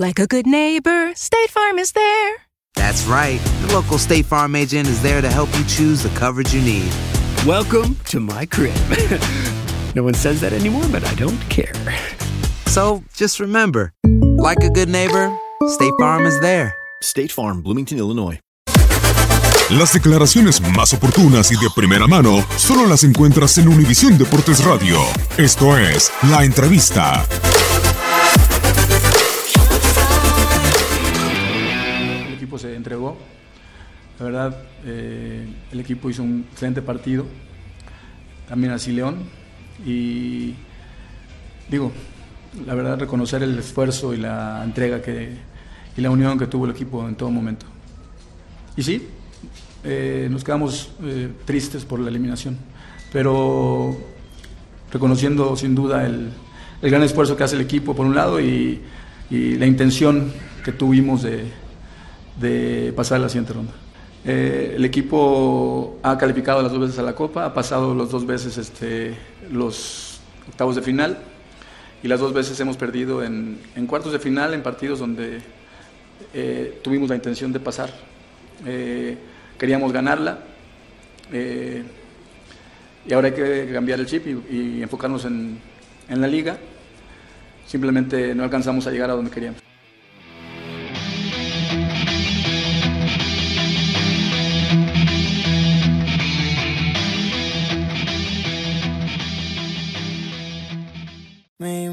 Like a good neighbor, State Farm is there. That's right. The local State Farm agent is there to help you choose the coverage you need. Welcome to my crib. no one says that anymore, but I don't care. So just remember, like a good neighbor, State Farm is there. State Farm, Bloomington, Illinois. Las declaraciones más oportunas y de primera mano solo las encuentras en Univisión Deportes Radio. Esto es La Entrevista. Se entregó. La verdad, eh, el equipo hizo un excelente partido. También así León. Y digo, la verdad, reconocer el esfuerzo y la entrega que, y la unión que tuvo el equipo en todo momento. Y sí, eh, nos quedamos eh, tristes por la eliminación, pero reconociendo sin duda el, el gran esfuerzo que hace el equipo por un lado y, y la intención que tuvimos de, de pasar a la siguiente ronda. Eh, el equipo ha calificado las dos veces a la Copa, ha pasado las dos veces este, los octavos de final y las dos veces hemos perdido en, en cuartos de final en partidos donde eh, tuvimos la intención de pasar. Eh, queríamos ganarla y ahora hay que cambiar el chip y, y enfocarnos en, en la liga. Simplemente no alcanzamos a llegar a donde queríamos.